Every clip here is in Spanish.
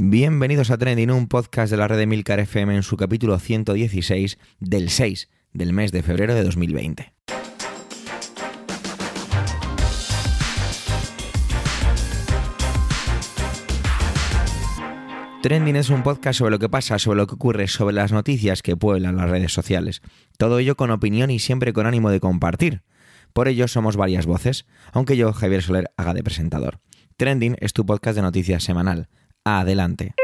Bienvenidos a Trending, un podcast de la red de Milcar FM en su capítulo 116 del 6 del mes de febrero de 2020. Trending es un podcast sobre lo que pasa, sobre lo que ocurre, sobre las noticias que pueblan las redes sociales. Todo ello con opinión y siempre con ánimo de compartir. Por ello somos varias voces, aunque yo, Javier Soler, haga de presentador. Trending es tu podcast de noticias semanal adelante.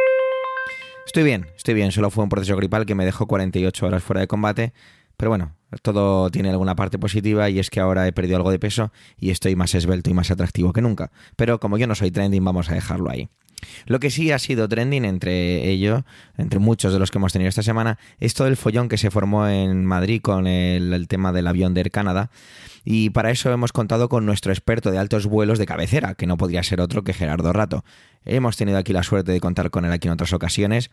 Estoy bien, estoy bien, solo fue un proceso gripal que me dejó 48 horas fuera de combate, pero bueno, todo tiene alguna parte positiva y es que ahora he perdido algo de peso y estoy más esbelto y más atractivo que nunca. Pero como yo no soy trending, vamos a dejarlo ahí. Lo que sí ha sido trending entre ello, entre muchos de los que hemos tenido esta semana, es todo el follón que se formó en Madrid con el, tema del avión de Air Canada. Y para eso hemos contado con nuestro experto de altos vuelos de cabecera, que no podría ser otro que Gerardo Rato. Hemos tenido aquí la suerte de contar con él aquí en otras ocasiones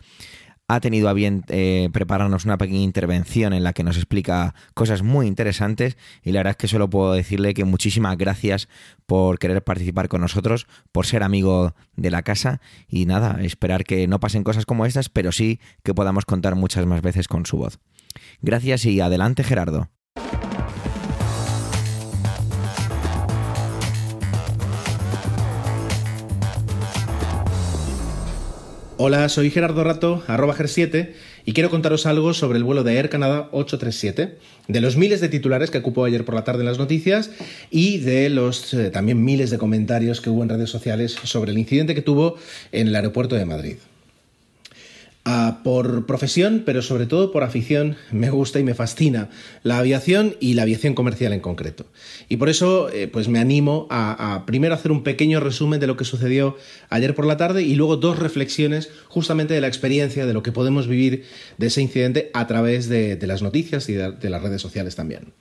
ha tenido a bien eh, prepararnos una pequeña intervención en la que nos explica cosas muy interesantes y la verdad es que solo puedo decirle que muchísimas gracias por querer participar con nosotros, por ser amigo de la casa y nada, esperar que no pasen cosas como estas, pero sí que podamos contar muchas más veces con su voz. Gracias y adelante Gerardo. Hola, soy Gerardo Rato, arroba GER7, y quiero contaros algo sobre el vuelo de Air Canada 837, de los miles de titulares que ocupó ayer por la tarde en las noticias y de los eh, también miles de comentarios que hubo en redes sociales sobre el incidente que tuvo en el aeropuerto de Madrid. Ah, por profesión, pero sobre todo por afición, me gusta y me fascina la aviación y la aviación comercial en concreto. Y por eso, eh, pues me animo a, primero hacer un pequeño resumen de lo que sucedió ayer por la tarde y luego dos reflexiones justamente de la experiencia, de lo que podemos vivir de ese incidente a través de, las noticias y de las redes sociales también.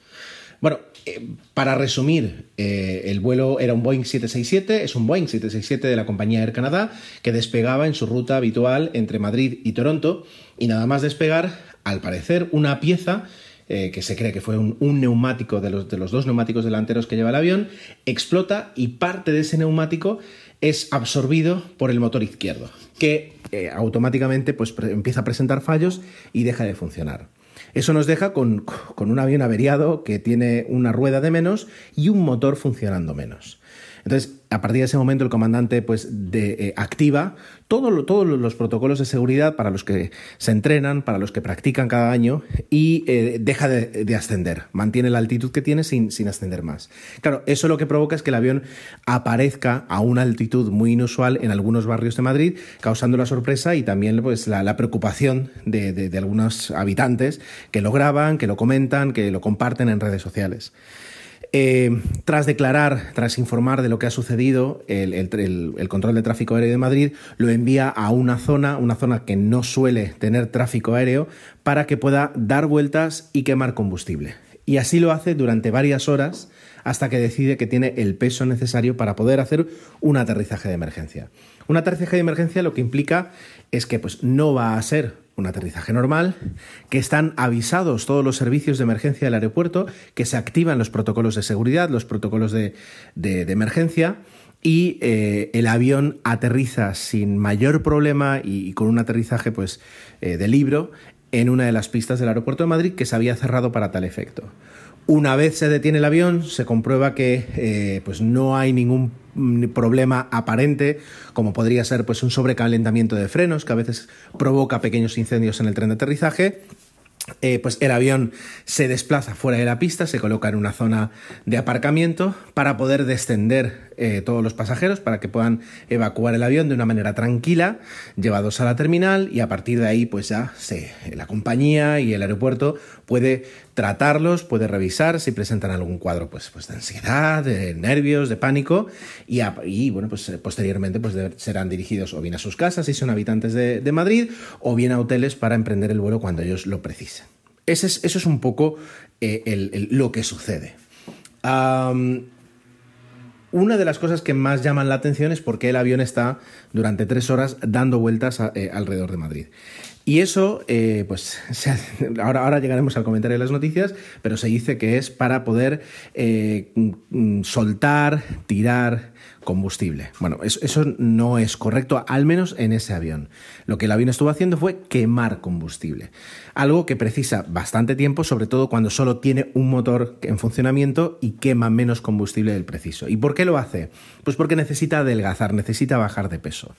Bueno, eh, para resumir, eh, el vuelo era un Boeing 767, es un Boeing 767 de la compañía Air Canada que despegaba en su ruta habitual entre Madrid y Toronto y nada más despegar, al parecer, una pieza eh, que se cree que fue un, neumático de los, de los, dos neumáticos delanteros que lleva el avión, explota y parte de ese neumático es absorbido por el motor izquierdo, que automáticamente pues, empieza a presentar fallos y deja de funcionar. Eso nos deja con, un avión averiado que tiene una rueda de menos y un motor funcionando menos. Entonces, a partir de ese momento, el comandante pues, eh, activa todos los protocolos de seguridad para los que se entrenan, para los que practican cada año y eh, deja de, ascender, mantiene la altitud que tiene sin, ascender más. Claro, eso lo que provoca es que el avión aparezca a una altitud muy inusual en algunos barrios de Madrid, causando la sorpresa y también pues, la, preocupación de algunos habitantes que lo graban, que lo comentan, que lo comparten en redes sociales. Eh, tras declarar, tras informar de lo que ha sucedido, el, control de tráfico aéreo de Madrid lo envía a una zona, una zona que no suele tener tráfico aéreo, para que pueda dar vueltas y quemar combustible. Y así lo hace durante varias horas hasta que decide que tiene el peso necesario para poder hacer un aterrizaje de emergencia. Un aterrizaje de emergencia lo que implica es que pues, no va a ser un aterrizaje normal, que están avisados todos los servicios de emergencia del aeropuerto, que se activan los protocolos de seguridad, los protocolos de, emergencia, y eh, el avión aterriza sin mayor problema y, con un aterrizaje pues, eh, de libro en una de las pistas del aeropuerto de Madrid que se había cerrado para tal efecto. Una vez se detiene el avión, se comprueba que eh, pues no hay ningún problema aparente, como podría ser pues, un sobrecalentamiento de frenos, que a veces provoca pequeños incendios en el tren de aterrizaje. Eh, pues el avión se desplaza fuera de la pista, se coloca en una zona de aparcamiento para poder descender eh, todos los pasajeros, para que puedan evacuar el avión de una manera tranquila, llevados a la terminal y a partir de ahí pues ya la compañía y el aeropuerto puede tratarlos, puede revisar si presentan algún cuadro pues, pues de ansiedad, de nervios, de pánico y, bueno pues posteriormente pues serán dirigidos o bien a sus casas si son habitantes de, Madrid o bien a hoteles para emprender el vuelo cuando ellos lo precisen. Ese es, eso es un poco eh, lo que sucede. Una de las cosas que más llaman la atención es por qué el avión está durante tres horas dando vueltas eh, alrededor de Madrid. Y eso, eh, pues ahora, ahora llegaremos al comentario de las noticias, pero se dice que es para poder eh, mm, soltar, tirar combustible. Bueno, eso, no es correcto, al menos en ese avión. Lo que el avión estuvo haciendo fue quemar combustible. Algo que precisa bastante tiempo, sobre todo cuando solo tiene un motor en funcionamiento y quema menos combustible del preciso. ¿Y por qué lo hace? Pues porque necesita adelgazar, necesita bajar de peso.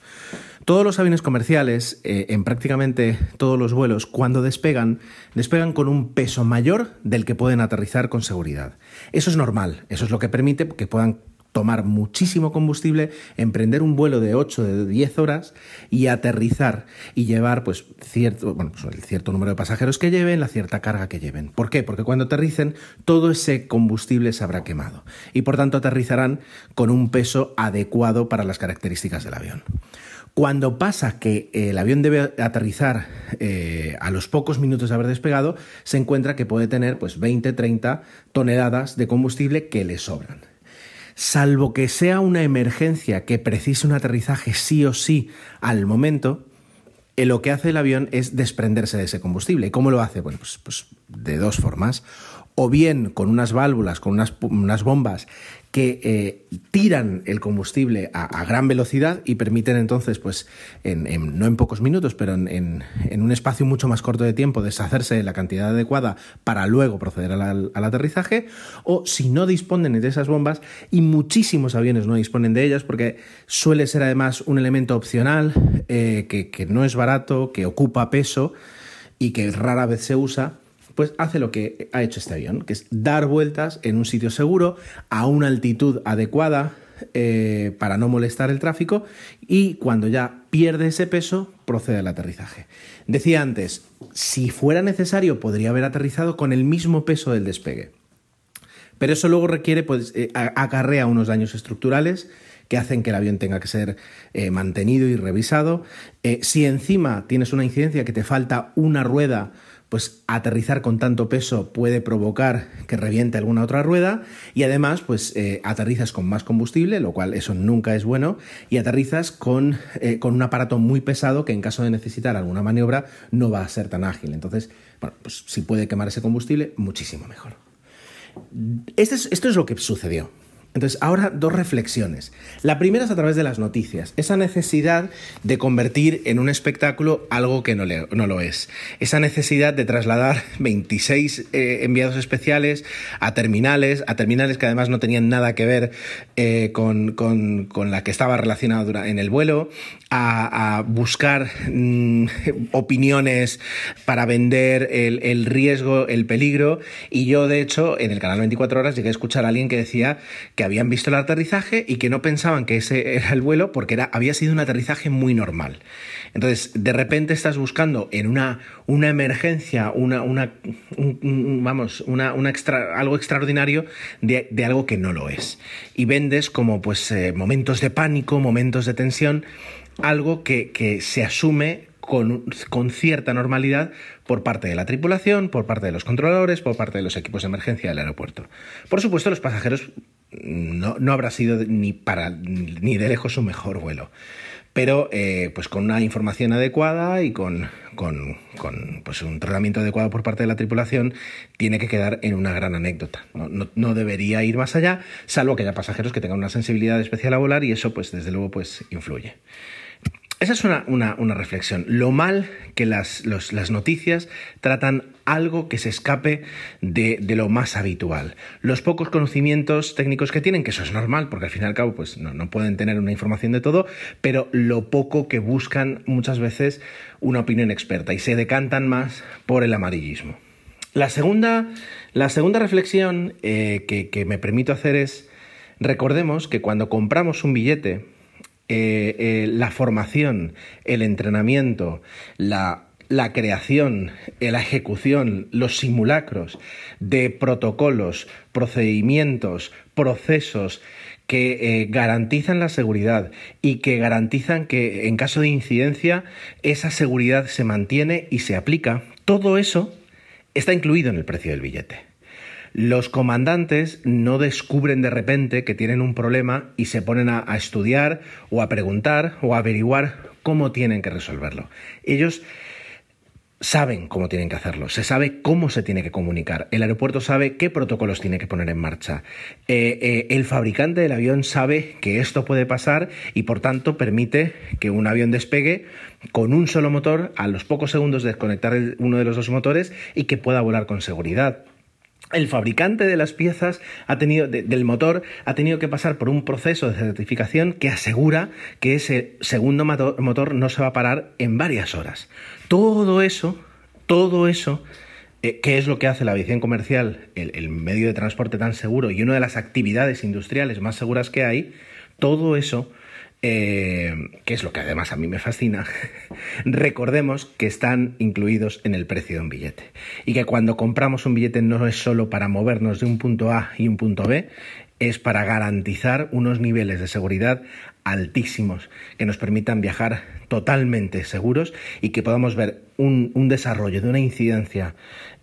Todos los aviones comerciales, eh, en prácticamente todos los vuelos, cuando despegan, despegan con un peso mayor del que pueden aterrizar con seguridad. Eso es normal, eso es lo que permite que puedan tomar muchísimo combustible, emprender un vuelo de 8, de 10 horas y aterrizar y llevar pues cierto, bueno, pues, el cierto número de pasajeros que lleven, la cierta carga que lleven. ¿Por qué? Porque cuando aterricen todo ese combustible se habrá quemado y por tanto aterrizarán con un peso adecuado para las características del avión. Cuando pasa que el avión debe aterrizar eh, a los pocos minutos de haber despegado, se encuentra que puede tener pues 20, 30 toneladas de combustible que le sobran salvo que sea una emergencia que precise un aterrizaje sí o sí al momento, eh, lo que hace el avión es desprenderse de ese combustible. ¿Y cómo lo hace? Bueno, pues, pues de dos formas o bien con unas válvulas, con unas, bombas que eh, tiran el combustible a, gran velocidad y permiten entonces, pues, no en pocos minutos, pero en, un espacio mucho más corto de tiempo, deshacerse de la cantidad adecuada para luego proceder al, aterrizaje, o si no disponen de esas bombas, y muchísimos aviones no disponen de ellas, porque suele ser además un elemento opcional, eh, que no es barato, que ocupa peso y que rara vez se usa, pues hace lo que ha hecho este avión, que es dar vueltas en un sitio seguro, a una altitud adecuada eh, para no molestar el tráfico y cuando ya pierde ese peso procede al aterrizaje. Decía antes, si fuera necesario podría haber aterrizado con el mismo peso del despegue. Pero eso luego requiere, pues, eh, acarrea unos daños estructurales que hacen que el avión tenga que ser eh, mantenido y revisado. si encima tienes una incidencia que te falta una rueda pues aterrizar con tanto peso puede provocar que reviente alguna otra rueda y además pues eh, aterrizas con más combustible, lo cual eso nunca es bueno, y aterrizas con, eh, con, un aparato muy pesado que en caso de necesitar alguna maniobra no va a ser tan ágil. Entonces, bueno, pues si puede quemar ese combustible, muchísimo mejor. Este esto es lo que sucedió. Entonces, ahora dos reflexiones. La primera es a través de las noticias, esa necesidad de convertir en un espectáculo algo que no, lo es. Esa necesidad de trasladar 26 eh, enviados especiales a terminales, a terminales que además no tenían nada que ver eh, con, la que estaba relacionada en el vuelo, a, buscar mm, opiniones para vender el, el riesgo, el peligro. Y yo, de hecho, en el canal 24 Horas llegué a escuchar a alguien que decía que habían visto el aterrizaje y que no pensaban que ese era el vuelo porque era, había sido un aterrizaje muy normal. Entonces, de repente estás buscando en una, una emergencia, una, una vamos, una, extra, algo extraordinario de, algo que no lo es. Y vendes como pues eh, momentos de pánico, momentos de tensión, algo que, que se asume con, con, cierta normalidad por parte de la tripulación, por parte de los controladores, por parte de los equipos de emergencia del aeropuerto. Por supuesto, los pasajeros no, no habrá sido ni, para, ni de lejos su mejor vuelo. Pero eh, pues con una información adecuada y con, con, pues un tratamiento adecuado por parte de la tripulación, tiene que quedar en una gran anécdota. No, no, no, debería ir más allá, salvo que haya pasajeros que tengan una sensibilidad especial a volar y eso, pues desde luego, pues influye. Esa es una, reflexión. Lo mal que las, noticias tratan algo que se escape de, lo más habitual. Los pocos conocimientos técnicos que tienen, que eso es normal, porque al fin y al cabo pues, no, pueden tener una información de todo, pero lo poco que buscan muchas veces una opinión experta y se decantan más por el amarillismo. La segunda, la segunda reflexión eh, que, que me permito hacer es, recordemos que cuando compramos un billete, eh, eh, la formación, el entrenamiento, la, creación, eh, la ejecución, los simulacros de protocolos, procedimientos, procesos que garantizan la seguridad y que garantizan que en caso de incidencia esa seguridad se mantiene y se aplica, todo eso está incluido en el precio del billete. Los comandantes no descubren de repente que tienen un problema y se ponen a, estudiar o a preguntar o a averiguar cómo tienen que resolverlo. Ellos saben cómo tienen que hacerlo, se sabe cómo se tiene que comunicar, el aeropuerto sabe qué protocolos tiene que poner en marcha, eh, eh, el fabricante del avión sabe que esto puede pasar y por tanto permite que un avión despegue con un solo motor a los pocos segundos desconectar uno de los dos motores y que pueda volar con seguridad el fabricante de las piezas ha tenido, del motor ha tenido que pasar por un proceso de certificación que asegura que ese segundo motor no se va a parar en varias horas. Todo eso, todo eso, eh, que es lo que hace la aviación comercial, el medio de transporte tan seguro y una de las actividades industriales más seguras que hay, todo eso eh, que es lo que además a mí me fascina, recordemos que están incluidos en el precio de un billete. Y que cuando compramos un billete no es solo para movernos de un punto A y un punto B, es para garantizar unos niveles de seguridad altísimos que nos permitan viajar totalmente seguros y que podamos ver un, desarrollo de una incidencia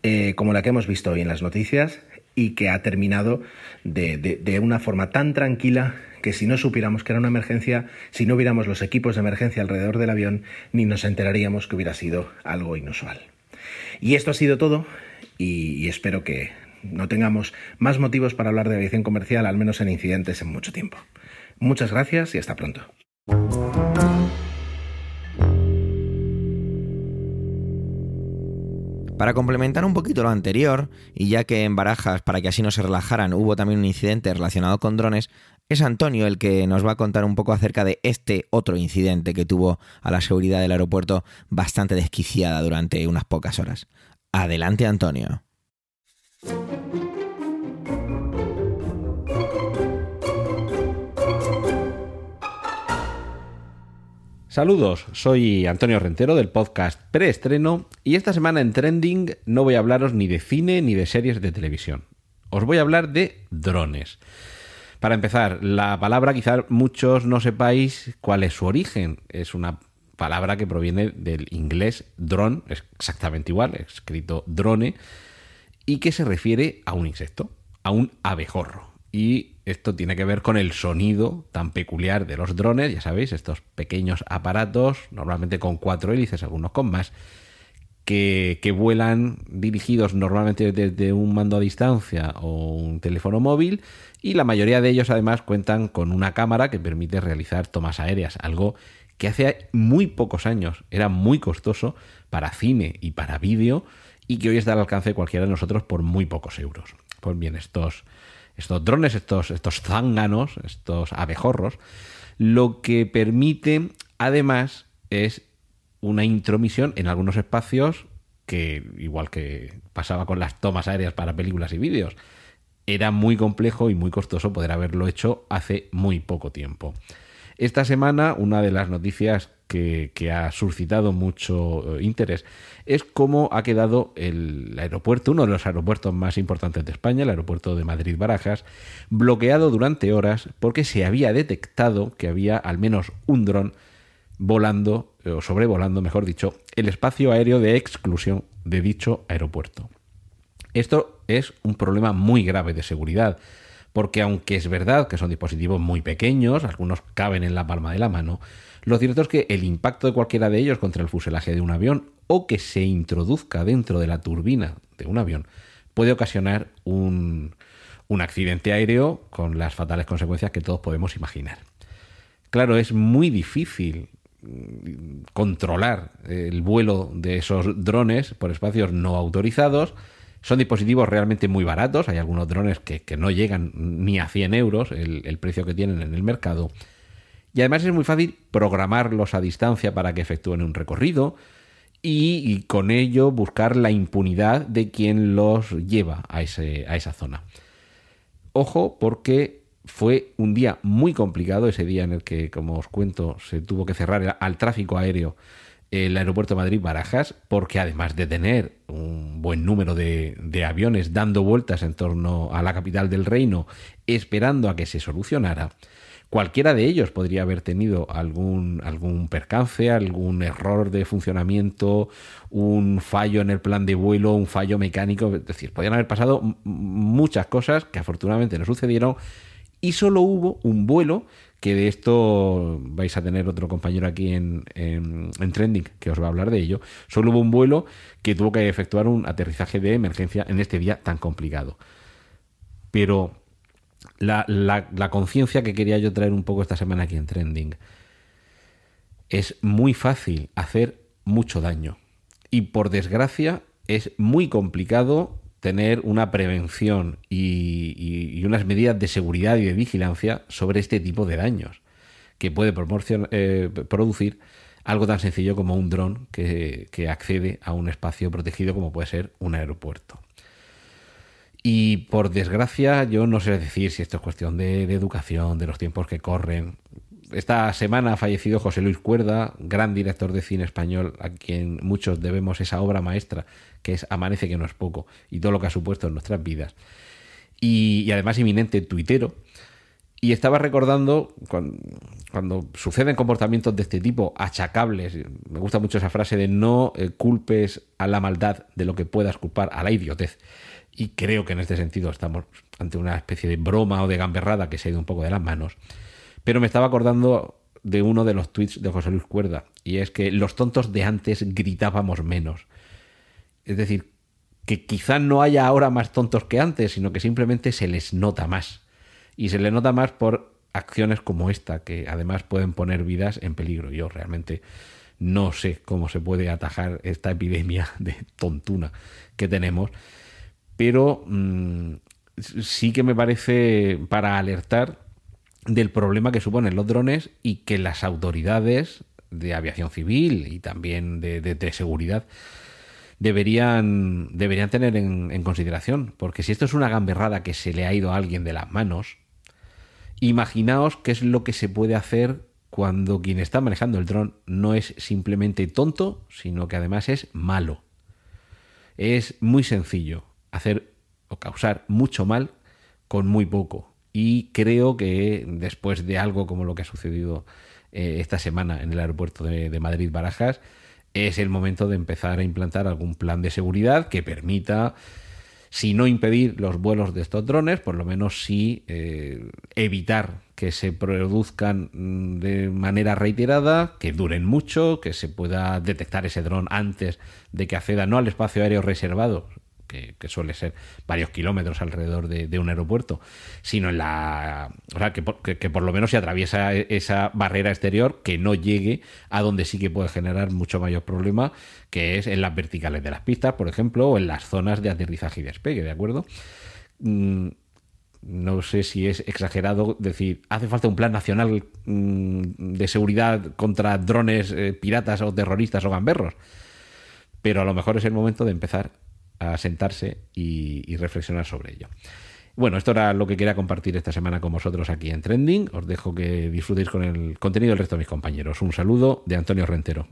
eh, como la que hemos visto hoy en las noticias y que ha terminado de una forma tan tranquila que si no supiéramos que era una emergencia, si no viéramos los equipos de emergencia alrededor del avión, ni nos enteraríamos que hubiera sido algo inusual. Y esto ha sido todo y, espero que no tengamos más motivos para hablar de aviación comercial, al menos en incidentes, en mucho tiempo. Muchas gracias y hasta pronto. Para complementar un poquito lo anterior, y ya que en Barajas, para que así no se relajaran, hubo también un incidente relacionado con drones, es Antonio el que nos va a contar un poco acerca de este otro incidente que tuvo a la seguridad del aeropuerto bastante desquiciada durante unas pocas horas. Adelante, Antonio. Saludos, soy Antonio Rentero del podcast Preestreno y esta semana en Trending no voy a hablaros ni de cine ni de series de televisión. Os voy a hablar de drones. Para empezar, la palabra quizá muchos no sepáis cuál es su origen. Es una palabra que proviene del inglés drone, exactamente igual, escrito drone, y que se refiere a un insecto, a un abejorro. Y esto tiene que ver con el sonido tan peculiar de los drones, ya sabéis, estos pequeños aparatos, normalmente con cuatro hélices, algunos con más, que, vuelan dirigidos normalmente desde un mando a distancia o un teléfono móvil y la mayoría de ellos además cuentan con una cámara que permite realizar tomas aéreas, algo que hace muy pocos años era muy costoso para cine y para vídeo y que hoy está al alcance de cualquiera de nosotros por muy pocos euros. Pues bien, estos estos drones, estos, estos zánganos, estos abejorros, lo que permite además es una intromisión en algunos espacios que, igual que pasaba con las tomas aéreas para películas y vídeos, era muy complejo y muy costoso poder haberlo hecho hace muy poco tiempo. Esta semana, una de las noticias que, ha suscitado mucho eh, interés es cómo ha quedado el aeropuerto, uno de los aeropuertos más importantes de España, el aeropuerto de Madrid-Barajas, bloqueado durante horas porque se había detectado que había al menos un dron volando, eh, o sobrevolando, mejor dicho, el espacio aéreo de exclusión de dicho aeropuerto. Esto es un problema muy grave de seguridad, porque aunque es verdad que son dispositivos muy pequeños, algunos caben en la palma de la mano, lo cierto es que el impacto de cualquiera de ellos contra el fuselaje de un avión o que se introduzca dentro de la turbina de un avión puede ocasionar un, accidente aéreo con las fatales consecuencias que todos podemos imaginar. Claro, es muy difícil controlar el vuelo de esos drones por espacios no autorizados. Son dispositivos realmente muy baratos. Hay algunos drones que, no llegan ni a 100 euros el precio que tienen en el mercado. Y además es muy fácil programarlos a distancia para que efectúen un recorrido y, con ello buscar la impunidad de quien los lleva a, ese, a esa zona. Ojo porque fue un día muy complicado, ese día en el que, como os cuento, se tuvo que cerrar al tráfico aéreo el aeropuerto Madrid-Barajas, porque además de tener un buen número de, de, aviones dando vueltas en torno a la capital del reino, esperando a que se solucionara, Cualquiera de ellos podría haber tenido algún, algún percance, algún error de funcionamiento, un fallo en el plan de vuelo, un fallo mecánico. Es decir, podrían haber pasado muchas cosas que afortunadamente no sucedieron y solo hubo un vuelo que de esto vais a tener otro compañero aquí en, en, Trending que os va a hablar de ello. Solo hubo un vuelo que tuvo que efectuar un aterrizaje de emergencia en este día tan complicado. Pero la, la conciencia que quería yo traer un poco esta semana aquí en Trending es muy fácil hacer mucho daño. Y por desgracia es muy complicado tener una prevención y, unas medidas de seguridad y de vigilancia sobre este tipo de daños que puede eh, producir algo tan sencillo como un dron que, accede a un espacio protegido como puede ser un aeropuerto. Y por desgracia, yo no sé decir si esto es cuestión de, educación, de los tiempos que corren esta semana ha fallecido José Luis Cuerda, gran director de cine español, a quien muchos debemos esa obra maestra, que es Amanece que no es poco, y todo lo que ha supuesto en nuestras vidas. Y, además inminente tuitero. Y estaba recordando cuando, suceden comportamientos de este tipo, achacables, me gusta mucho esa frase de no eh, culpes a la maldad de lo que puedas culpar a la idiotez. Y creo que en este sentido estamos ante una especie de broma o de gamberrada que se ha ido un poco de las manos. Pero me estaba acordando de uno de los tweets de José Luis Cuerda, y es que los tontos de antes gritábamos menos. Es decir, que quizá no haya ahora más tontos que antes, sino que simplemente se les nota más. Y se les nota más por acciones como esta, que además pueden poner vidas en peligro. Yo realmente no sé cómo se puede atajar esta epidemia de tontuna que tenemos, pero mm, sí que me parece para alertar del problema que suponen los drones y que las autoridades de aviación civil y también de, seguridad deberían, deberían tener en, en, consideración. Porque si esto es una gamberrada que se le ha ido a alguien de las manos, imaginaos qué es lo que se puede hacer cuando quien está manejando el dron no es simplemente tonto, sino que además es malo. Es muy sencillo hacer o causar mucho mal con muy poco. Y creo que después de algo como lo que ha sucedido eh, esta semana en el aeropuerto de, Madrid-Barajas, es el momento de empezar a implantar algún plan de seguridad que permita, si no impedir los vuelos de estos drones, por lo menos sí eh, evitar que se produzcan mm, de manera reiterada, que duren mucho, que se pueda detectar ese dron antes de que acceda no al espacio aéreo reservado, que, suele ser varios kilómetros alrededor de, un aeropuerto, sino en la. O sea, que por, lo menos se atraviesa e, esa barrera exterior que no llegue a donde sí que puede generar mucho mayor problema, que es en las verticales de las pistas, por ejemplo, o en las zonas de aterrizaje y despegue, ¿de acuerdo? Mm, no sé si es exagerado decir, hace falta un plan nacional mm, de seguridad contra drones eh, piratas o terroristas o gamberros. Pero a lo mejor es el momento de empezar a sentarse y, reflexionar sobre ello. Bueno, esto era lo que quería compartir esta semana con vosotros aquí en Trending. Os dejo que disfrutéis con el contenido del resto de mis compañeros. Un saludo de Antonio Rentero.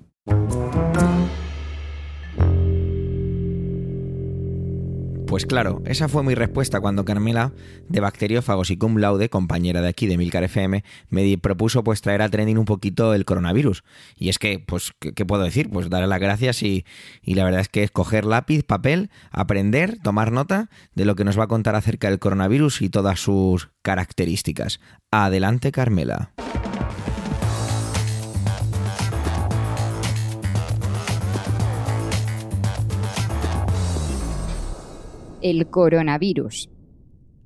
Pues claro, esa fue mi respuesta cuando Carmela, de Bacteriófagos y Cum Laude, compañera de aquí de Milcar FM, me propuso pues traer a trending un poquito el coronavirus. Y es que, pues, ¿qué, puedo decir? Pues darle las gracias y, y, la verdad es que es coger lápiz, papel, aprender, tomar nota de lo que nos va a contar acerca del coronavirus y todas sus características. Adelante, Carmela. El coronavirus.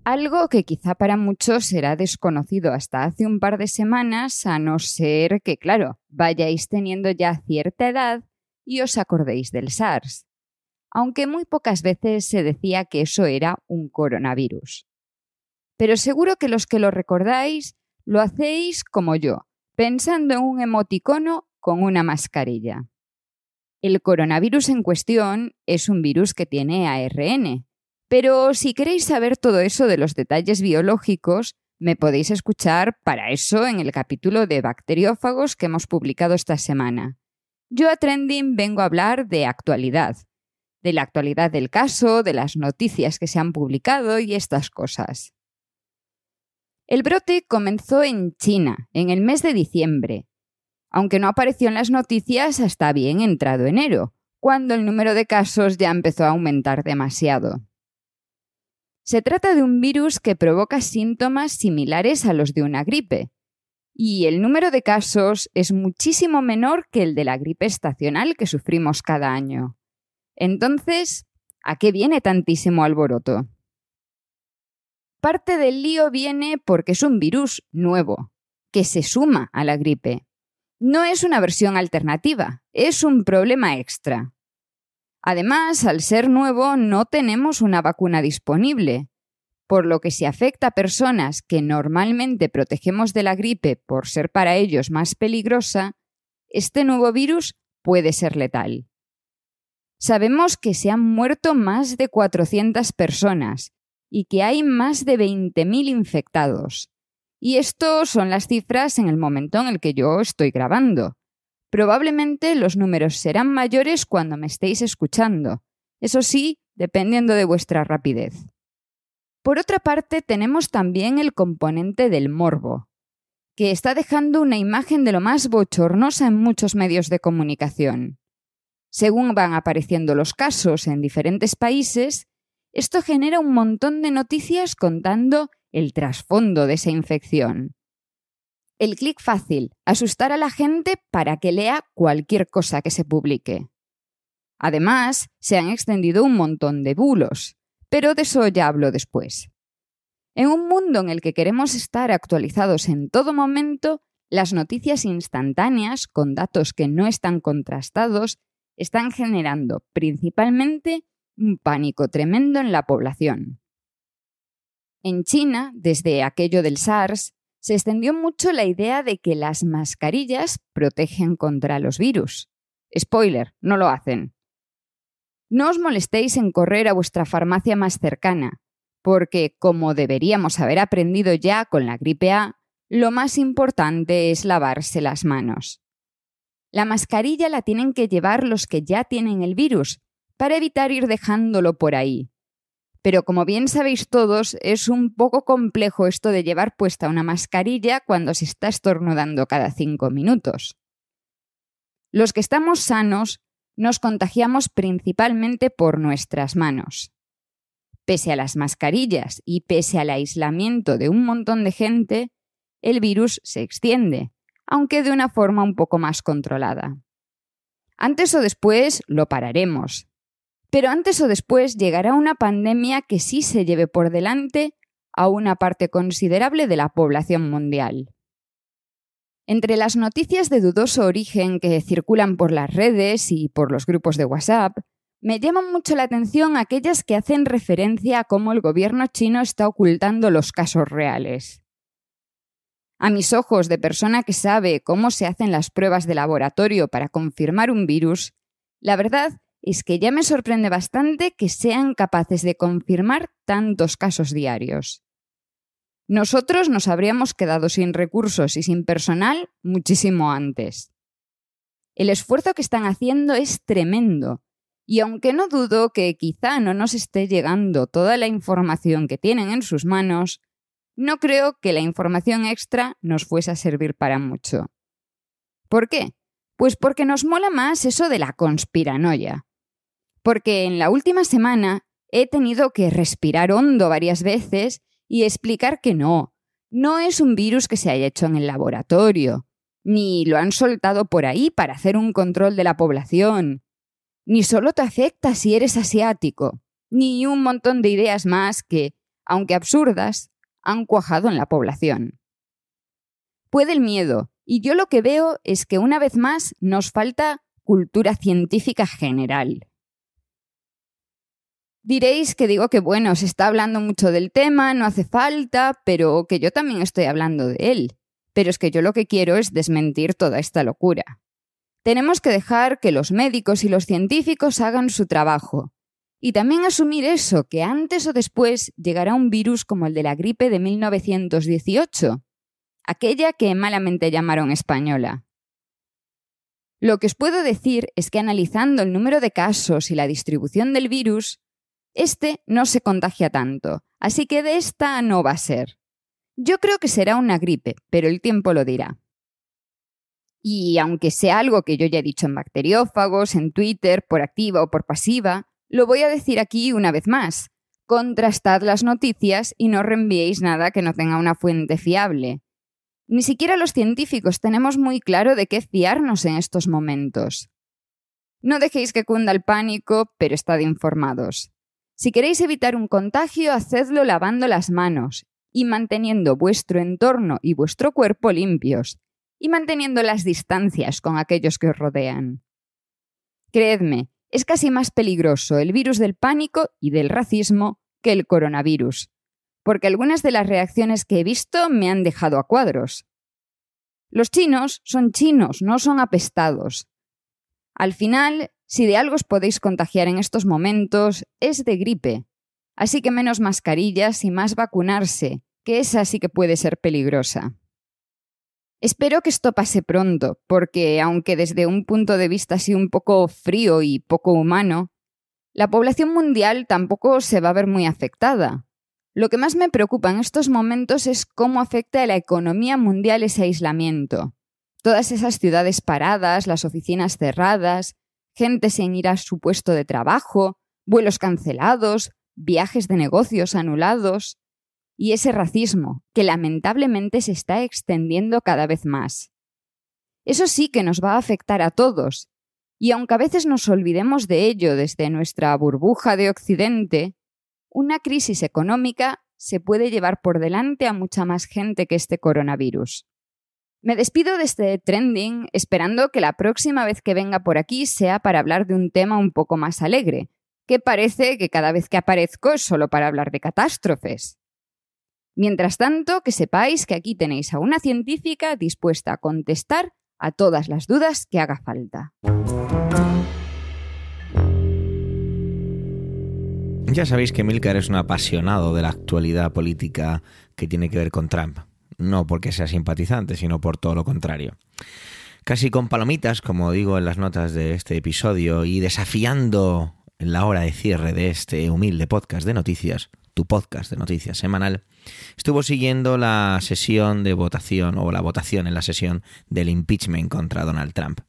Algo que quizá para muchos será desconocido hasta hace un par de semanas, a no ser que, claro, vayáis teniendo ya cierta edad y os acordéis del SARS, aunque muy pocas veces se decía que eso era un coronavirus. Pero seguro que los que lo recordáis lo hacéis como yo, pensando en un emoticono con una mascarilla. El coronavirus en cuestión es un virus que tiene ARN, pero si queréis saber todo eso de los detalles biológicos, me podéis escuchar para eso en el capítulo de bacteriófagos que hemos publicado esta semana. Yo a Trending vengo a hablar de actualidad, de la actualidad del caso, de las noticias que se han publicado y estas cosas. El brote comenzó en China, en el mes de diciembre, aunque no apareció en las noticias hasta bien entrado enero, cuando el número de casos ya empezó a aumentar demasiado. Se trata de un virus que provoca síntomas similares a los de una gripe, y el número de casos es muchísimo menor que el de la gripe estacional que sufrimos cada año. Entonces, ¿a qué viene tantísimo alboroto? Parte del lío viene porque es un virus nuevo, que se suma a la gripe. No es una versión alternativa, es un problema extra. Además, al ser nuevo, no tenemos una vacuna disponible, por lo que si afecta a personas que normalmente protegemos de la gripe por ser para ellos más peligrosa, este nuevo virus puede ser letal. Sabemos que se han muerto más de 400 personas y que hay más de 20.000 infectados. Y esto son las cifras en el momento en el que yo estoy grabando. Probablemente los números serán mayores cuando me estéis escuchando, eso sí, dependiendo de vuestra rapidez. Por otra parte, tenemos también el componente del morbo, que está dejando una imagen de lo más bochornosa en muchos medios de comunicación. Según van apareciendo los casos en diferentes países, esto genera un montón de noticias contando el trasfondo de esa infección. El clic fácil, asustar a la gente para que lea cualquier cosa que se publique. Además, se han extendido un montón de bulos, pero de eso ya hablo después. En un mundo en el que queremos estar actualizados en todo momento, las noticias instantáneas, con datos que no están contrastados, están generando principalmente un pánico tremendo en la población. En China, desde aquello del SARS, se extendió mucho la idea de que las mascarillas protegen contra los virus. Spoiler, no lo hacen. No os molestéis en correr a vuestra farmacia más cercana, porque, como deberíamos haber aprendido ya con la gripe A, lo más importante es lavarse las manos. La mascarilla la tienen que llevar los que ya tienen el virus, para evitar ir dejándolo por ahí, pero como bien sabéis todos, es un poco complejo esto de llevar puesta una mascarilla cuando se está estornudando cada cinco minutos. Los que estamos sanos nos contagiamos principalmente por nuestras manos. Pese a las mascarillas y pese al aislamiento de un montón de gente, el virus se extiende, aunque de una forma un poco más controlada. Antes o después lo pararemos, pero antes o después llegará una pandemia que sí se lleve por delante a una parte considerable de la población mundial. Entre las noticias de dudoso origen que circulan por las redes y por los grupos de WhatsApp, me llaman mucho la atención aquellas que hacen referencia a cómo el gobierno chino está ocultando los casos reales. A mis ojos de persona que sabe cómo se hacen las pruebas de laboratorio para confirmar un virus, la verdad es que ya me sorprende bastante que sean capaces de confirmar tantos casos diarios. Nosotros nos habríamos quedado sin recursos y sin personal muchísimo antes. El esfuerzo que están haciendo es tremendo, y aunque no dudo que quizá no nos esté llegando toda la información que tienen en sus manos, no creo que la información extra nos fuese a servir para mucho. ¿Por qué? Pues porque nos mola más eso de la conspiranoia porque en la última semana he tenido que respirar hondo varias veces y explicar que no, no es un virus que se haya hecho en el laboratorio, ni lo han soltado por ahí para hacer un control de la población, ni solo te afecta si eres asiático, ni un montón de ideas más que, aunque absurdas, han cuajado en la población. Puede el miedo, y yo lo que veo es que una vez más nos falta cultura científica general. Diréis que digo que bueno, se está hablando mucho del tema, no hace falta, pero que yo también estoy hablando de él. Pero es que yo lo que quiero es desmentir toda esta locura. Tenemos que dejar que los médicos y los científicos hagan su trabajo. Y también asumir eso, que antes o después llegará un virus como el de la gripe de 1918, aquella que malamente llamaron española. Lo que os puedo decir es que analizando el número de casos y la distribución del virus, este no se contagia tanto, así que de esta no va a ser. Yo creo que será una gripe, pero el tiempo lo dirá. Y aunque sea algo que yo ya he dicho en bacteriófagos, en Twitter, por activa o por pasiva, lo voy a decir aquí una vez más. contrastad las noticias y no reenviéis nada que no tenga una fuente fiable. Ni siquiera los científicos tenemos muy claro de qué fiarnos en estos momentos. No dejéis que cunda el pánico, pero estad informados. Si queréis evitar un contagio, hacedlo lavando las manos y manteniendo vuestro entorno y vuestro cuerpo limpios, y manteniendo las distancias con aquellos que os rodean. Creedme, es casi más peligroso el virus del pánico y del racismo que el coronavirus, porque algunas de las reacciones que he visto me han dejado a cuadros. Los chinos son chinos, no son apestados. Al final, si de algo os podéis contagiar en estos momentos, es de gripe. Así que menos mascarillas y más vacunarse, que esa sí que puede ser peligrosa. Espero que esto pase pronto, porque aunque desde un punto de vista así un poco frío y poco humano, la población mundial tampoco se va a ver muy afectada. Lo que más me preocupa en estos momentos es cómo afecta a la economía mundial ese aislamiento. Todas esas ciudades paradas, las oficinas cerradas, gente sin ir a su puesto de trabajo, vuelos cancelados, viajes de negocios anulados y ese racismo que lamentablemente se está extendiendo cada vez más. Eso sí que nos va a afectar a todos, y aunque a veces nos olvidemos de ello desde nuestra burbuja de Occidente, una crisis económica se puede llevar por delante a mucha más gente que este coronavirus. Me despido de este trending esperando que la próxima vez que venga por aquí sea para hablar de un tema un poco más alegre, que parece que cada vez que aparezco es solo para hablar de catástrofes. Mientras tanto, que sepáis que aquí tenéis a una científica dispuesta a contestar a todas las dudas que haga falta. Ya sabéis que Milcar es un apasionado de la actualidad política que tiene que ver con Trump. No porque sea simpatizante, sino por todo lo contrario. Casi con palomitas, como digo en las notas de este episodio, y desafiando la hora de cierre de este humilde podcast de noticias, tu podcast de noticias semanal, estuvo siguiendo la sesión de votación o la votación en la sesión del impeachment contra Donald Trump.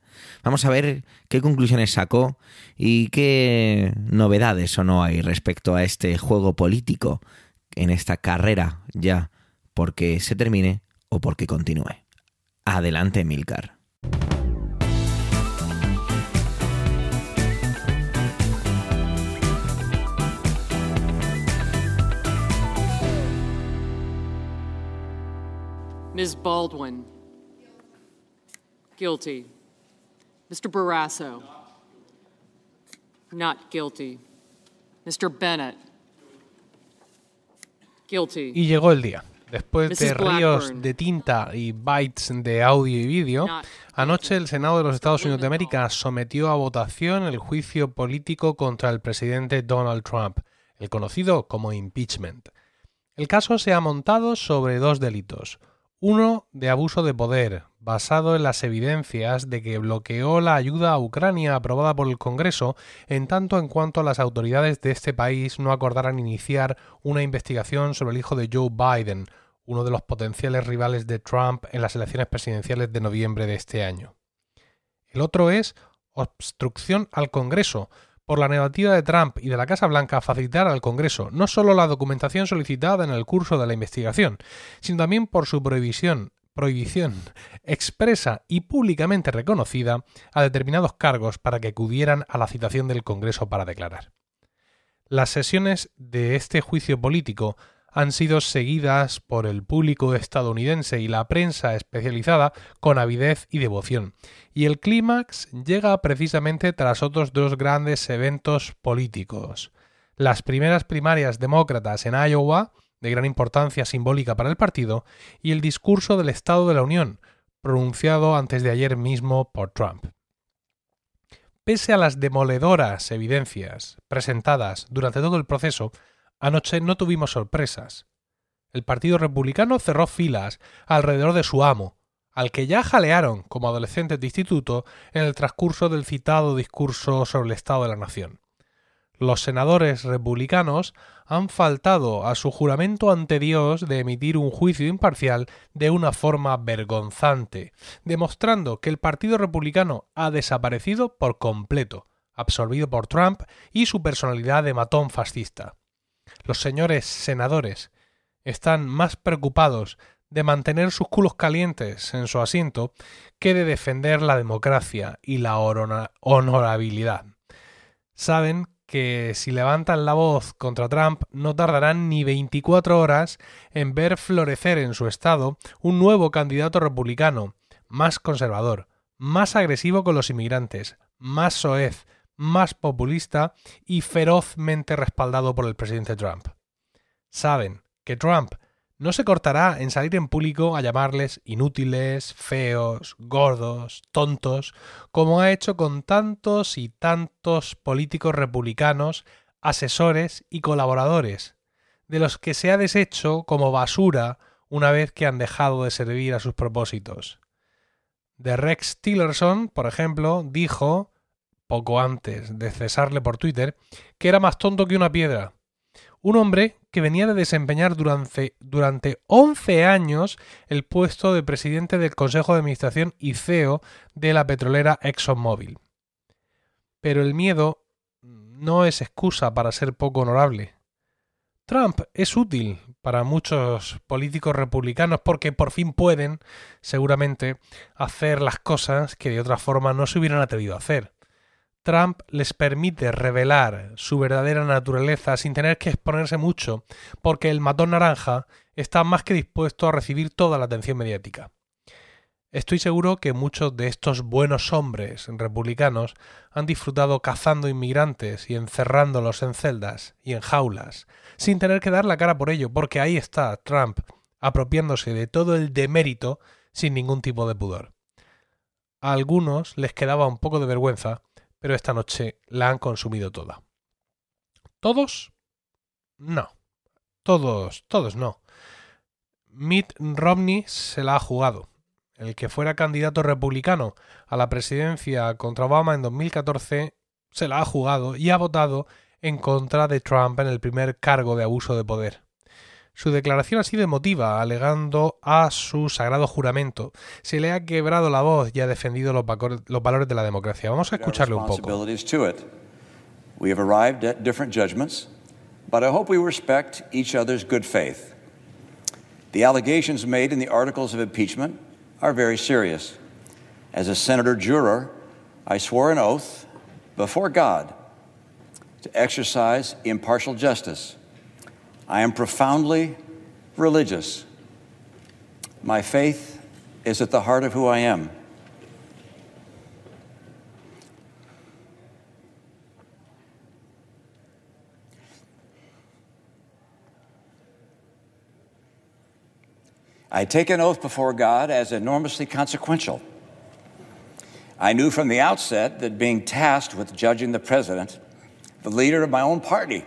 Vamos a ver qué conclusiones sacó y qué novedades o no hay respecto a este juego político en esta carrera ya porque se termine o porque continúe. Adelante, Milcar. Ms. Baldwin. Guilty. Mr. Barrasso. Not guilty. Mr. Bennett. Guilty. Y llegó el día. Después de ríos de tinta y bytes de audio y vídeo, anoche el Senado de los Estados Unidos de América sometió a votación el juicio político contra el presidente Donald Trump, el conocido como impeachment. El caso se ha montado sobre dos delitos. Uno de abuso de poder, basado en las evidencias de que bloqueó la ayuda a Ucrania aprobada por el Congreso, en tanto en cuanto las autoridades de este país no acordaran iniciar una investigación sobre el hijo de Joe Biden, uno de los potenciales rivales de Trump en las elecciones presidenciales de noviembre de este año. El otro es obstrucción al Congreso, por la negativa de Trump y de la Casa Blanca a facilitar al Congreso no solo la documentación solicitada en el curso de la investigación, sino también por su prohibición, prohibición expresa y públicamente reconocida a determinados cargos para que acudieran a la citación del Congreso para declarar. Las sesiones de este juicio político han sido seguidas por el público estadounidense y la prensa especializada con avidez y devoción, y el clímax llega precisamente tras otros dos grandes eventos políticos. Las primeras primarias demócratas en Iowa, de gran importancia simbólica para el partido, y el discurso del Estado de la Unión, pronunciado antes de ayer mismo por Trump. Pese a las demoledoras evidencias presentadas durante todo el proceso, Anoche no tuvimos sorpresas. El Partido Republicano cerró filas alrededor de su amo, al que ya jalearon como adolescentes de instituto en el transcurso del citado discurso sobre el Estado de la Nación. Los senadores republicanos han faltado a su juramento ante Dios de emitir un juicio imparcial de una forma vergonzante, demostrando que el Partido Republicano ha desaparecido por completo, absorbido por Trump y su personalidad de matón fascista. Los señores senadores están más preocupados de mantener sus culos calientes en su asiento que de defender la democracia y la honorabilidad. Saben que si levantan la voz contra Trump no tardarán ni 24 horas en ver florecer en su estado un nuevo candidato republicano, más conservador, más agresivo con los inmigrantes, más soez, más populista y ferozmente respaldado por el presidente Trump. Saben que Trump no se cortará en salir en público a llamarles inútiles, feos, gordos, tontos, como ha hecho con tantos y tantos políticos republicanos, asesores y colaboradores, de los que se ha deshecho como basura una vez que han dejado de servir a sus propósitos. De Rex Tillerson, por ejemplo, dijo, poco antes de cesarle por Twitter, que era más tonto que una piedra. Un hombre que venía de desempeñar durante, durante 11 años el puesto de presidente del Consejo de Administración y CEO de la petrolera ExxonMobil. Pero el miedo no es excusa para ser poco honorable. Trump es útil para muchos políticos republicanos porque por fin pueden, seguramente, hacer las cosas que de otra forma no se hubieran atrevido a hacer. Trump les permite revelar su verdadera naturaleza sin tener que exponerse mucho, porque el matón naranja está más que dispuesto a recibir toda la atención mediática. Estoy seguro que muchos de estos buenos hombres republicanos han disfrutado cazando inmigrantes y encerrándolos en celdas y en jaulas, sin tener que dar la cara por ello, porque ahí está Trump apropiándose de todo el demérito sin ningún tipo de pudor. A algunos les quedaba un poco de vergüenza pero esta noche la han consumido toda. ¿Todos? No. Todos, todos no. Mitt Romney se la ha jugado. El que fuera candidato republicano a la presidencia contra Obama en 2014 se la ha jugado y ha votado en contra de Trump en el primer cargo de abuso de poder. Su declaración ha sido emotiva, alegando a su sagrado juramento. Se le ha quebrado la voz y ha defendido los, los valores de la democracia. Vamos a escucharle un poco. We have arrived at different judgments, but I hope we respect each other's good faith. The allegations made in the articles of impeachment are very serious. As a senator juror, I swore an oath before God to exercise impartial justice I am profoundly religious. My faith is at the heart of who I am. I take an oath before God as enormously consequential. I knew from the outset that being tasked with judging the president, the leader of my own party,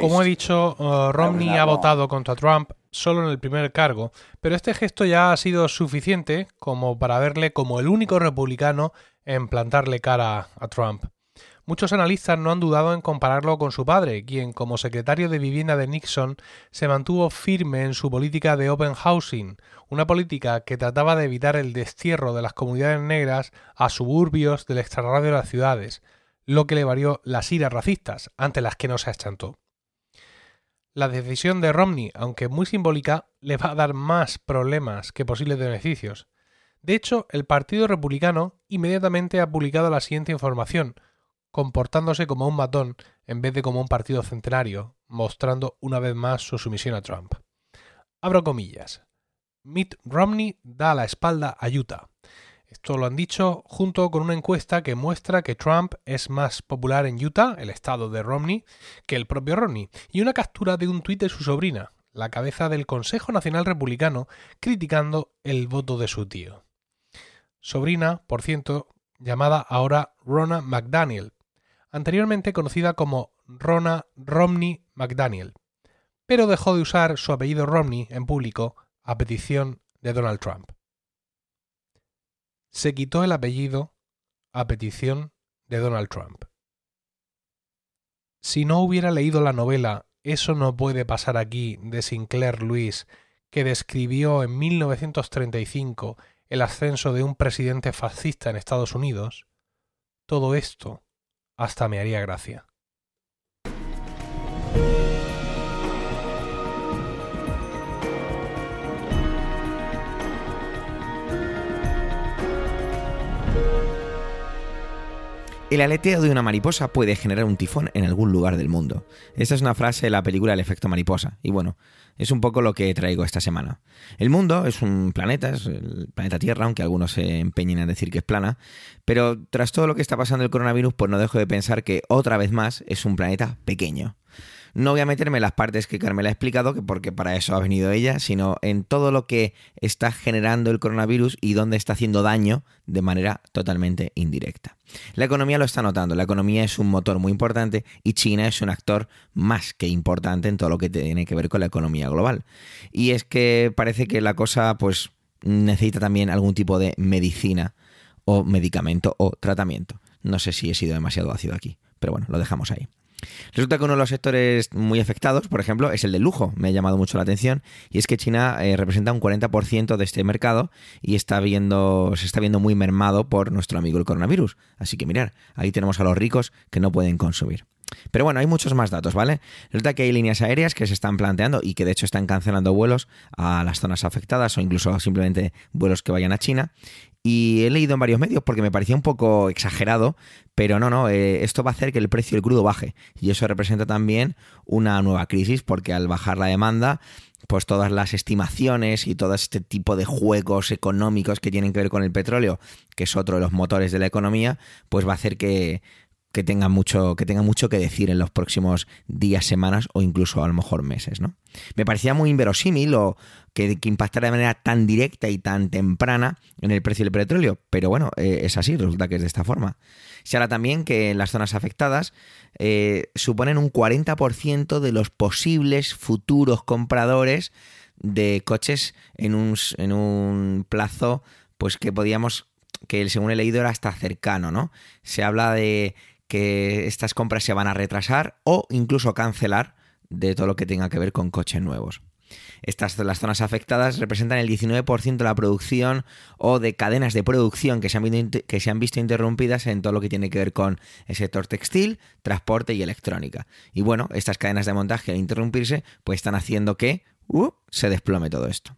Como he dicho, uh, Romney ha votado contra Trump solo en el primer cargo, pero este gesto ya ha sido suficiente como para verle como el único republicano en plantarle cara a Trump. Muchos analistas no han dudado en compararlo con su padre, quien como secretario de vivienda de Nixon se mantuvo firme en su política de open housing, una política que trataba de evitar el destierro de las comunidades negras a suburbios del extrarradio de las ciudades, lo que le varió las iras racistas, ante las que no se achantó. La decisión de Romney, aunque muy simbólica, le va a dar más problemas que posibles beneficios. De hecho, el Partido Republicano inmediatamente ha publicado la siguiente información, comportándose como un matón en vez de como un partido centenario, mostrando una vez más su sumisión a Trump. Abro comillas. Mitt Romney da la espalda a Utah. Esto lo han dicho junto con una encuesta que muestra que Trump es más popular en Utah, el estado de Romney, que el propio Romney, y una captura de un tuit de su sobrina, la cabeza del Consejo Nacional Republicano, criticando el voto de su tío. Sobrina, por cierto, llamada ahora Rona McDaniel, anteriormente conocida como Rona Romney McDaniel, pero dejó de usar su apellido Romney en público a petición de Donald Trump se quitó el apellido a petición de Donald Trump. Si no hubiera leído la novela Eso no puede pasar aquí de Sinclair Lewis, que describió en 1935 el ascenso de un presidente fascista en Estados Unidos, todo esto hasta me haría gracia. El aleteo de una mariposa puede generar un tifón en algún lugar del mundo. Esta es una frase de la película El efecto mariposa. Y bueno, es un poco lo que traigo esta semana. El mundo es un planeta, es el planeta Tierra, aunque algunos se empeñen en decir que es plana. Pero tras todo lo que está pasando el coronavirus, pues no dejo de pensar que otra vez más es un planeta pequeño. No voy a meterme en las partes que Carmela ha explicado, que porque para eso ha venido ella, sino en todo lo que está generando el coronavirus y dónde está haciendo daño de manera totalmente indirecta. La economía lo está notando, la economía es un motor muy importante y China es un actor más que importante en todo lo que tiene que ver con la economía global. Y es que parece que la cosa pues necesita también algún tipo de medicina o medicamento o tratamiento. No sé si he sido demasiado ácido aquí, pero bueno, lo dejamos ahí. Resulta que uno de los sectores muy afectados, por ejemplo, es el del lujo. Me ha llamado mucho la atención. Y es que China eh, representa un 40% de este mercado y está viendo, se está viendo muy mermado por nuestro amigo el coronavirus. Así que mirar, ahí tenemos a los ricos que no pueden consumir. Pero bueno, hay muchos más datos, ¿vale? Resulta que hay líneas aéreas que se están planteando y que de hecho están cancelando vuelos a las zonas afectadas o incluso simplemente vuelos que vayan a China. Y he leído en varios medios porque me parecía un poco exagerado, pero no, no, eh, esto va a hacer que el precio del crudo baje. Y eso representa también una nueva crisis porque al bajar la demanda, pues todas las estimaciones y todo este tipo de juegos económicos que tienen que ver con el petróleo, que es otro de los motores de la economía, pues va a hacer que, que tenga mucho que tenga mucho que decir en los próximos días, semanas o incluso a lo mejor meses, ¿no? Me parecía muy inverosímil o que, impactara de manera tan directa y tan temprana en el precio del petróleo, pero bueno, eh, es así, resulta que es de esta forma. Se habla también que en las zonas afectadas eh, suponen un 40% de los posibles futuros compradores de coches en un, en un plazo pues que podíamos que según he leído era hasta cercano, ¿no? Se habla de que estas compras se van a retrasar o incluso cancelar de todo lo que tenga que ver con coches nuevos. Estas las zonas afectadas representan el 19% de la producción o de cadenas de producción que se, han, que se han visto interrumpidas en todo lo que tiene que ver con el sector textil, transporte y electrónica. Y bueno, estas cadenas de montaje al interrumpirse, pues están haciendo que uh, se desplome todo esto.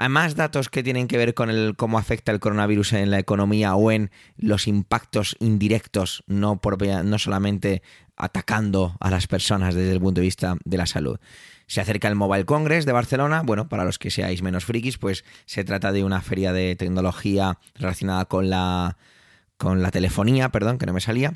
Hay más datos que tienen que ver con el, cómo afecta el coronavirus en la economía o en los impactos indirectos, no, no solamente atacando a las personas desde el punto de vista de la salud. Se acerca el Mobile Congress de Barcelona. Bueno, para los que seáis menos frikis, pues se trata de una feria de tecnología relacionada con la, con la telefonía, perdón, que no me salía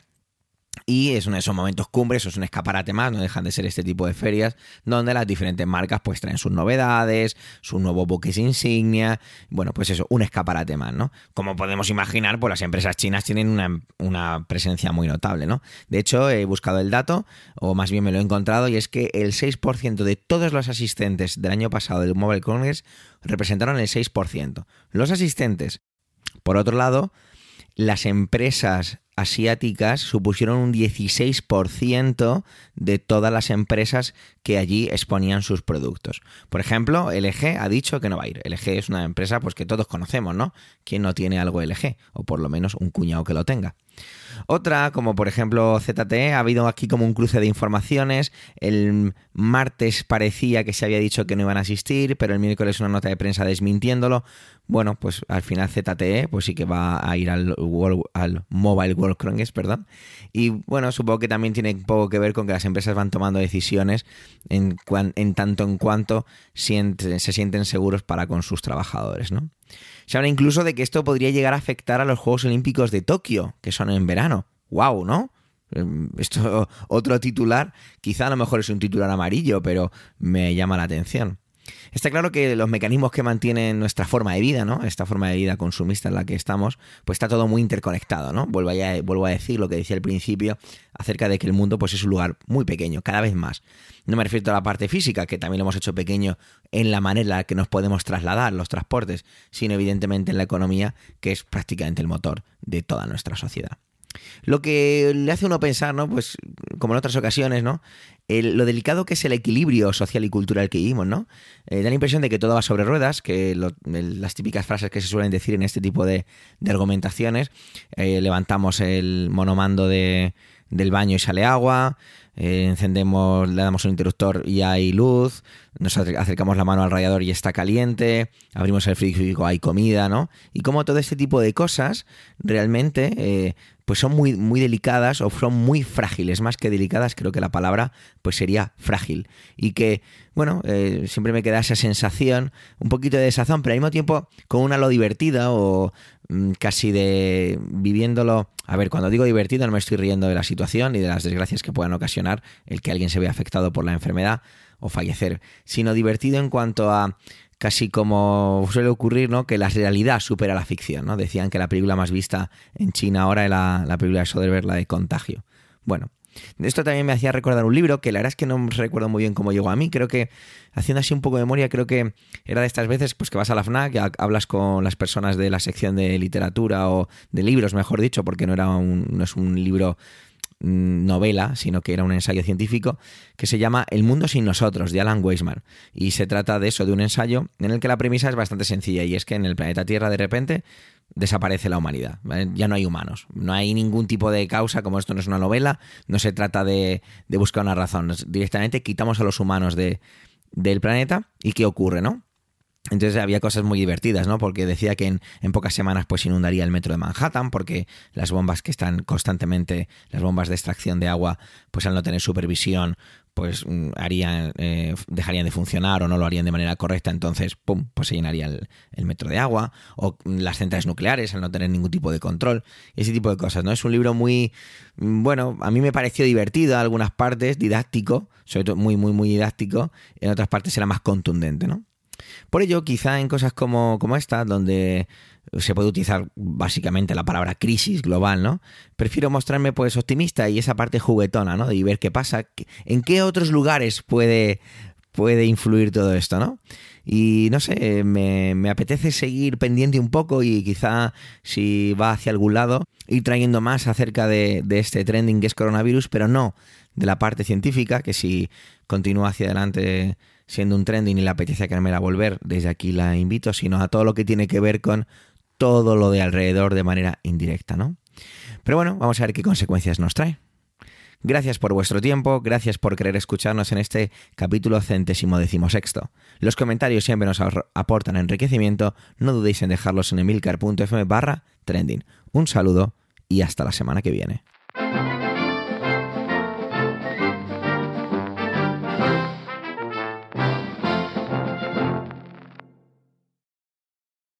y es uno de esos momentos cumbres, es un escaparate más, no dejan de ser este tipo de ferias, donde las diferentes marcas pues traen sus novedades, sus nuevos buques insignia, bueno, pues eso, un escaparate más, ¿no? Como podemos imaginar, pues las empresas chinas tienen una, una presencia muy notable, ¿no? De hecho, he buscado el dato, o más bien me lo he encontrado, y es que el 6% de todos los asistentes del año pasado del Mobile Congress representaron el 6%. Los asistentes. Por otro lado, las empresas asiáticas supusieron un 16% de todas las empresas que allí exponían sus productos. Por ejemplo, LG ha dicho que no va a ir. LG es una empresa pues que todos conocemos, ¿no? ¿Quién no tiene algo LG? O por lo menos un cuñado que lo tenga. Otra, como por ejemplo ZTE, ha habido aquí como un cruce de informaciones. El martes parecía que se había dicho que no iban a asistir, pero el miércoles una nota de prensa desmintiéndolo. Bueno, pues al final ZTE, pues sí que va a ir al, al Mobile World Congress, perdón. Y bueno, supongo que también tiene poco que ver con que las empresas van tomando decisiones en, en tanto en cuanto se sienten seguros para con sus trabajadores, ¿no? Se habla incluso de que esto podría llegar a afectar a los Juegos Olímpicos de Tokio, que son en verano. ¡Wow! ¿No? Em, esto, otro titular, quizá a lo mejor es un titular amarillo, pero me llama la atención. Está claro que los mecanismos que mantienen nuestra forma de vida, ¿no? Esta forma de vida consumista en la que estamos, pues está todo muy interconectado, ¿no? Vuelvo a, decir lo que decía al principio acerca de que el mundo pues es un lugar muy pequeño, cada vez más. No me refiero a la parte física, que también lo hemos hecho pequeño en la manera en la que nos podemos trasladar, los transportes, sino evidentemente en la economía, que es prácticamente el motor de toda nuestra sociedad. Lo que le hace uno pensar, ¿no? Pues como en otras ocasiones, ¿no? lo delicado que es el equilibrio social y cultural que vivimos, ¿no? Eh, da la impresión de que todo va sobre ruedas, que las típicas frases que se suelen decir en este tipo de, argumentaciones, eh, levantamos el monomando de, del baño y sale agua, eh, encendemos, le damos un interruptor y hay luz, nos acercamos la mano al radiador y está caliente, abrimos el frigorífico, hay comida, ¿no? Y como todo este tipo de cosas realmente eh, pues son muy, muy delicadas o son muy frágiles, más que delicadas, creo que la palabra pues sería frágil. Y que, bueno, eh, siempre me queda esa sensación, un poquito de desazón, pero al mismo tiempo con una lo divertida o casi de viviéndolo. A ver, cuando digo divertido no me estoy riendo de la situación ni de las desgracias que puedan ocasionar el que alguien se vea afectado por la enfermedad o fallecer, sino divertido en cuanto a casi como suele ocurrir, ¿no? Que la realidad supera la ficción, ¿no? Decían que la película más vista en China ahora es la, la película de Soderbergh, la de Contagio. Bueno, esto también me hacía recordar un libro que la verdad es que no recuerdo muy bien cómo llegó a mí. Creo que, haciendo así un poco de memoria, creo que era de estas veces pues que vas a la FNAC, hablas con las personas de la sección de literatura o de libros, mejor dicho, porque no, era un, no es un libro Mm, novela, sino que era un ensayo científico, que se llama El mundo sin nosotros, de Alan Weisman. Y se trata de eso, de un ensayo en el que la premisa es bastante sencilla, y es que en el planeta Tierra de repente desaparece la humanidad. Ya no hay humanos. No hay ningún tipo de causa, como esto no es una novela, no se trata de, de buscar una razón. Directamente quitamos a los humanos de, del planeta y qué ocurre, ¿no? Entonces había cosas muy divertidas, ¿no? Porque decía que en, pocas semanas pues inundaría el metro de Manhattan, porque las bombas que están constantemente, las bombas de extracción de agua, pues al no tener supervisión, pues mm, harían, eh, dejarían de funcionar o no lo harían de manera correcta, entonces, pum, pues se llenaría el, metro de agua, o las centrales nucleares al no tener ningún tipo de control, ese tipo de cosas, ¿no? Es un libro muy, mm, bueno, a mí me pareció divertido en algunas partes, didáctico, sobre todo muy, muy, muy didáctico, en otras partes era más contundente, ¿no? Por ello, quizá en cosas como, como esta, donde se puede utilizar básicamente la palabra crisis global, ¿no? Prefiero mostrarme pues optimista y esa parte juguetona, ¿no? Y ver qué pasa, en qué otros lugares puede, puede influir todo esto, ¿no? Y no sé, me, me, apetece seguir pendiente un poco y quizá si va hacia algún lado, ir trayendo más acerca de, de este trending que es coronavirus, pero no de la parte científica, que si continúa hacia adelante siendo un trending y le apetece a volver, desde aquí la invito, sino a todo lo que tiene que ver con todo lo de alrededor de manera indirecta, ¿no? Pero bueno, vamos a ver qué consecuencias nos trae. Gracias por vuestro tiempo, gracias por querer escucharnos en este capítulo centésimo decimosexto. Los comentarios siempre nos aportan enriquecimiento, no dudéis en dejarlos en emilcar.fm barra trending. Un saludo y hasta la semana que viene.